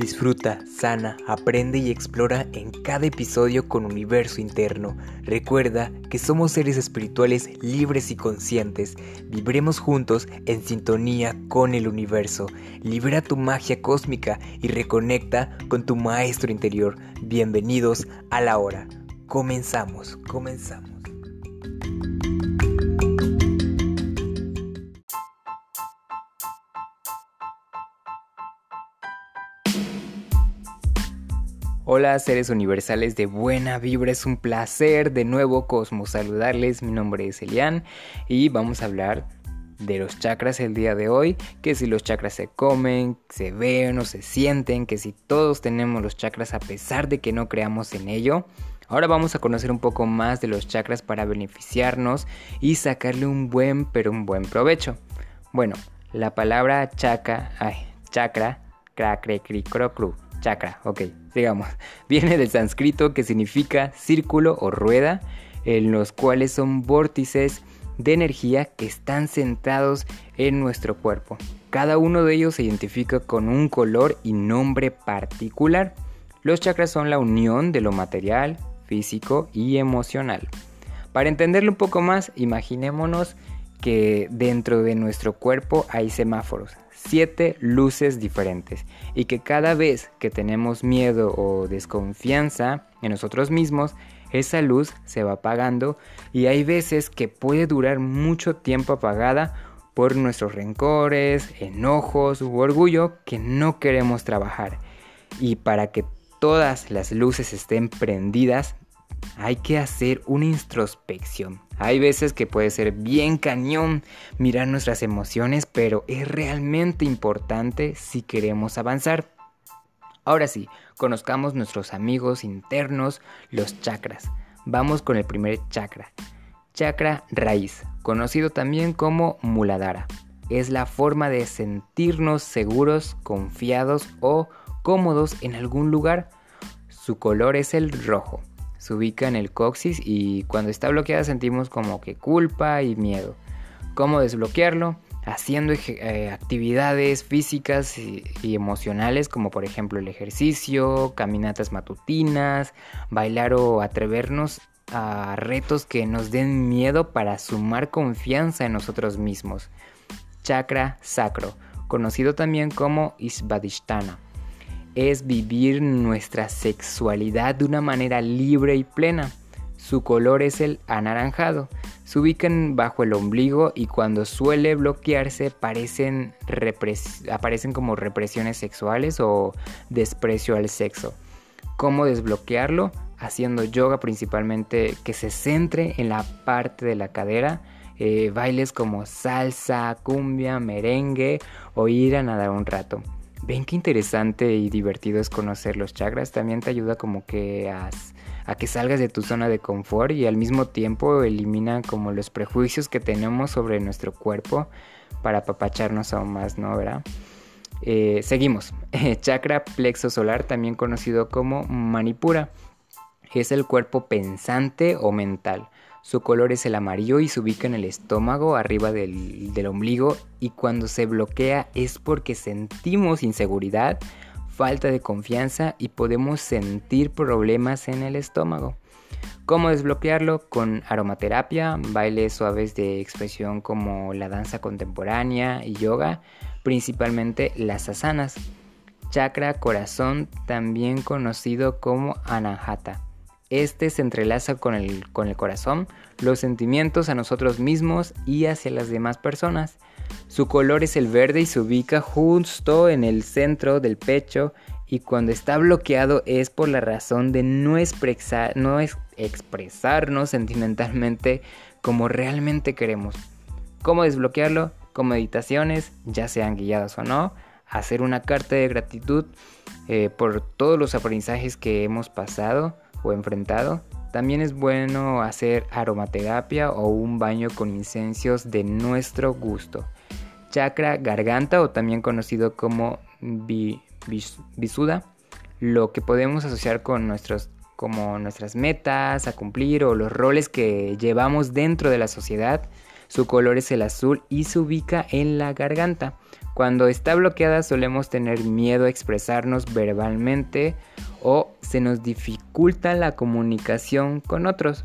Disfruta, sana, aprende y explora en cada episodio con universo interno. Recuerda que somos seres espirituales libres y conscientes. Vibremos juntos en sintonía con el universo. Libera tu magia cósmica y reconecta con tu maestro interior. Bienvenidos a la hora. Comenzamos, comenzamos. Hola seres universales de buena vibra, es un placer de nuevo Cosmos saludarles, mi nombre es Elian y vamos a hablar de los chakras el día de hoy, que si los chakras se comen, se ven o se sienten, que si todos tenemos los chakras a pesar de que no creamos en ello. Ahora vamos a conocer un poco más de los chakras para beneficiarnos y sacarle un buen pero un buen provecho. Bueno, la palabra chakra, ay, chakra, cru chakra, ok, digamos, viene del sánscrito que significa círculo o rueda, en los cuales son vórtices de energía que están centrados en nuestro cuerpo. Cada uno de ellos se identifica con un color y nombre particular. Los chakras son la unión de lo material, físico y emocional. Para entenderlo un poco más, imaginémonos que dentro de nuestro cuerpo hay semáforos, siete luces diferentes y que cada vez que tenemos miedo o desconfianza en nosotros mismos, esa luz se va apagando y hay veces que puede durar mucho tiempo apagada por nuestros rencores, enojos u orgullo que no queremos trabajar. Y para que todas las luces estén prendidas, hay que hacer una introspección. Hay veces que puede ser bien cañón mirar nuestras emociones, pero es realmente importante si queremos avanzar. Ahora sí, conozcamos nuestros amigos internos, los chakras. Vamos con el primer chakra. Chakra raíz, conocido también como muladhara. Es la forma de sentirnos seguros, confiados o cómodos en algún lugar. Su color es el rojo se ubica en el coxis y cuando está bloqueada sentimos como que culpa y miedo. ¿Cómo desbloquearlo? Haciendo eh, actividades físicas y, emocionales como por ejemplo el ejercicio, caminatas matutinas, bailar o atrevernos a retos que nos den miedo para sumar confianza en nosotros mismos. Chakra sacro, conocido también como Isvadishtana es vivir nuestra sexualidad de una manera libre y plena. Su color es el anaranjado. Se ubican bajo el ombligo y cuando suele bloquearse aparecen como represiones sexuales o desprecio al sexo. ¿Cómo desbloquearlo? Haciendo yoga principalmente que se centre en la parte de la cadera. Eh, bailes como salsa, cumbia, merengue o ir a nadar un rato. Ven qué interesante y divertido es conocer los chakras. También te ayuda como que a, que salgas de tu zona de confort y al mismo tiempo elimina como los prejuicios que tenemos sobre nuestro cuerpo para apapacharnos aún más, ¿no? ¿Verdad? Eh, seguimos. Chakra plexo solar, también conocido como manipura, es el cuerpo pensante o mental. Su color es el amarillo y se ubica en el estómago, arriba del, ombligo, y cuando se bloquea es porque sentimos inseguridad, falta de confianza y podemos sentir problemas en el estómago. ¿Cómo desbloquearlo? Con aromaterapia, bailes suaves de expresión como la danza contemporánea y yoga, principalmente las asanas. Chakra corazón, también conocido como anahata este se entrelaza con el, con el corazón, los sentimientos a nosotros mismos y hacia las demás personas. Su color es el verde y se ubica justo en el centro del pecho y cuando está bloqueado es por la razón de no, no expresarnos sentimentalmente como realmente queremos. ¿Cómo desbloquearlo? Con meditaciones, ya sean guiadas o no, hacer una carta de gratitud eh, por todos los aprendizajes que hemos pasado, o enfrentado. También es bueno hacer aromaterapia o un baño con incensios de nuestro gusto. Chakra garganta o también conocido como visuda, lo que podemos asociar con nuestros como nuestras metas a cumplir o los roles que llevamos dentro de la sociedad. Su color es el azul y se ubica en la garganta. Cuando está bloqueada solemos tener miedo a expresarnos verbalmente o se nos dificulta la comunicación con otros.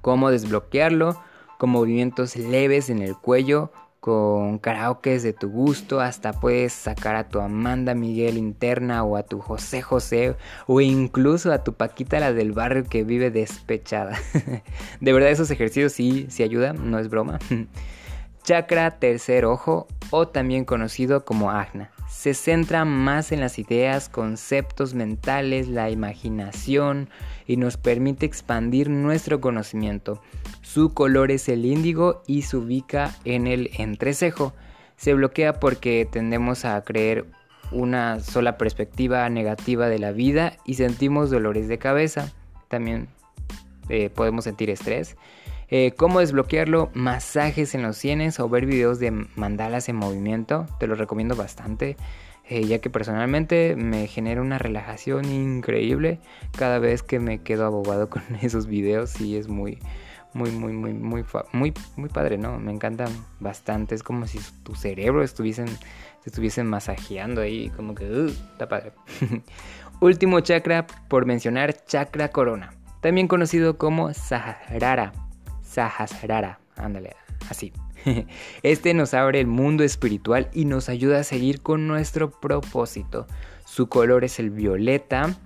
¿Cómo desbloquearlo? Con movimientos leves en el cuello, con karaokes de tu gusto, hasta puedes sacar a tu Amanda Miguel interna o a tu José José o incluso a tu Paquita la del barrio que vive despechada. de verdad esos ejercicios sí, sí ayudan, no es broma. Chakra tercer ojo o también conocido como Agna. Se centra más en las ideas, conceptos mentales, la imaginación y nos permite expandir nuestro conocimiento. Su color es el índigo y se ubica en el entrecejo. Se bloquea porque tendemos a creer una sola perspectiva negativa de la vida y sentimos dolores de cabeza. También eh, podemos sentir estrés. Eh, ¿Cómo desbloquearlo? Masajes en los sienes o ver videos de mandalas en movimiento. Te lo recomiendo bastante. Eh, ya que personalmente me genera una relajación increíble cada vez que me quedo abogado con esos videos y es muy muy muy muy muy muy muy padre no me encantan bastante es como si tu cerebro estuviesen se estuviesen masajeando ahí como que uh, está padre último chakra por mencionar chakra corona también conocido como Sahara Sahasrara, ándale, así. Este nos abre el mundo espiritual y nos ayuda a seguir con nuestro propósito. Su color es el violeta.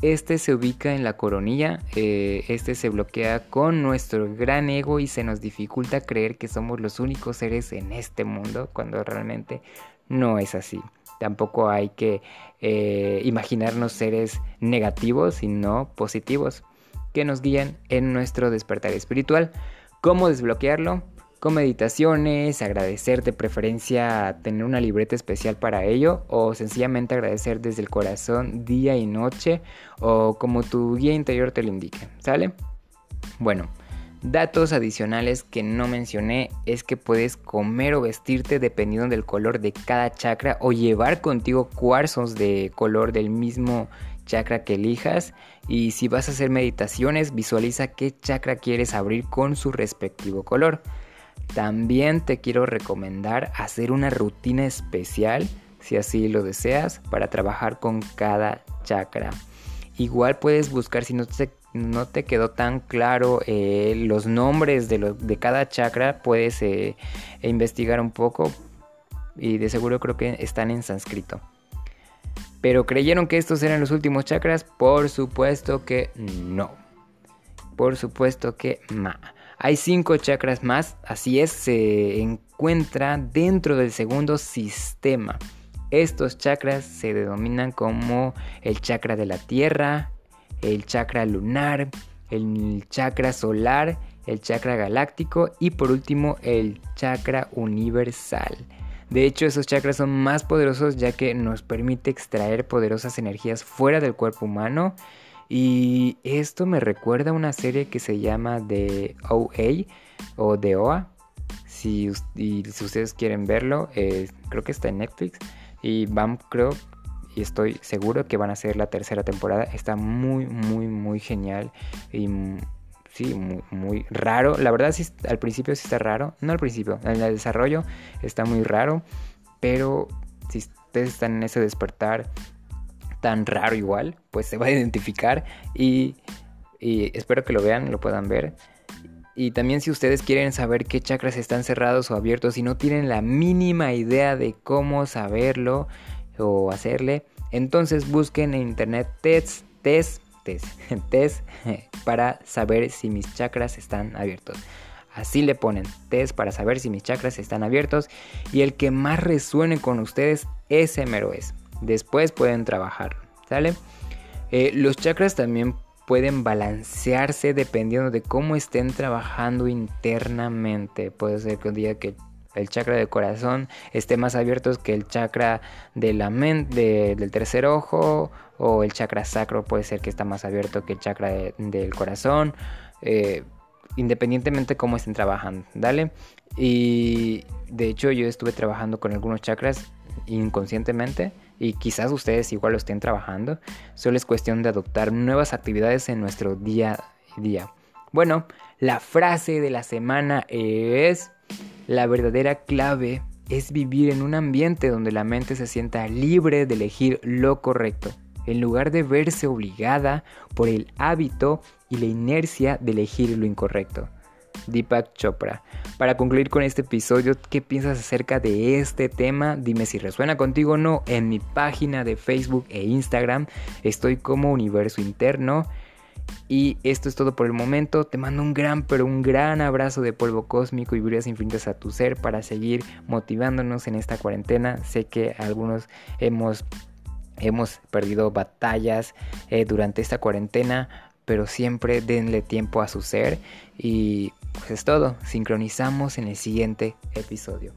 Este se ubica en la coronilla. Eh, este se bloquea con nuestro gran ego y se nos dificulta creer que somos los únicos seres en este mundo cuando realmente no es así. Tampoco hay que eh, imaginarnos seres negativos, sino positivos que nos guían en nuestro despertar espiritual. ¿Cómo desbloquearlo? Con meditaciones, agradecer de preferencia tener una libreta especial para ello o sencillamente agradecer desde el corazón día y noche o como tu guía interior te lo indique, ¿sale? Bueno, datos adicionales que no mencioné es que puedes comer o vestirte dependiendo del color de cada chakra o llevar contigo cuarzos de color del mismo chakra que elijas y si vas a hacer meditaciones visualiza qué chakra quieres abrir con su respectivo color. También te quiero recomendar hacer una rutina especial si así lo deseas para trabajar con cada chakra. Igual puedes buscar si no te, no te quedó tan claro eh, los nombres de, de, cada chakra, puedes eh, investigar un poco y de seguro creo que están en sánscrito. ¿Pero creyeron que estos eran los últimos chakras? Por supuesto que no. Por supuesto que ma. Hay cinco chakras más, así es, se encuentra dentro del segundo sistema. Estos chakras se denominan como el chakra de la tierra, el chakra lunar, el chakra solar, el chakra galáctico y por último el chakra universal. De hecho, esos chakras son más poderosos ya que nos permite extraer poderosas energías fuera del cuerpo humano. Y esto me recuerda a una serie que se llama The OA o The OA. Si, si ustedes quieren verlo, eh, creo que está en Netflix. Y van, creo, y estoy seguro que van a ser la tercera temporada. Está muy, muy, muy genial. Y sí, muy, raro. La verdad, sí, al principio sí está raro. No al principio, en el desarrollo está muy raro. Pero si ustedes están en ese despertar tan raro igual, pues se va a identificar. Y, y espero que lo vean, lo puedan ver. Y también si ustedes quieren saber qué chakras están cerrados o abiertos y no tienen la mínima idea de cómo saberlo o hacerle, entonces busquen en internet test, test test, para saber si mis chakras están abiertos. Así le ponen test para saber si mis chakras están abiertos y el que más resuene con ustedes, ese mero es. Después pueden trabajar, ¿sale? Eh, los chakras también pueden balancearse dependiendo de cómo estén trabajando internamente. Puede ser que un día que el chakra del corazón esté más abierto que el chakra de la mente, del tercer ojo o el chakra sacro puede ser que está más abierto que el chakra del corazón, eh, independientemente cómo estén trabajando, ¿dale? Y de hecho yo estuve trabajando con algunos chakras inconscientemente y quizás ustedes igual lo estén trabajando, solo es cuestión de adoptar nuevas actividades en nuestro día a día. Bueno, la frase de la semana es La verdadera clave es vivir en un ambiente donde la mente se sienta libre de elegir lo correcto, en lugar de verse obligada por el hábito y la inercia de elegir lo incorrecto. Deepak Chopra. Para concluir con este episodio, ¿qué piensas acerca de este tema? Dime si resuena contigo o no. En mi página de Facebook e Instagram estoy como Universo Interno. Y esto es todo por el momento. Te mando un gran, pero un gran abrazo de polvo cósmico y brillas infinitas a tu ser para seguir motivándonos en esta cuarentena. Sé que algunos hemos, hemos perdido batallas eh, durante esta cuarentena, pero siempre denle tiempo a su ser. Y pues es todo. Sincronizamos en el siguiente episodio.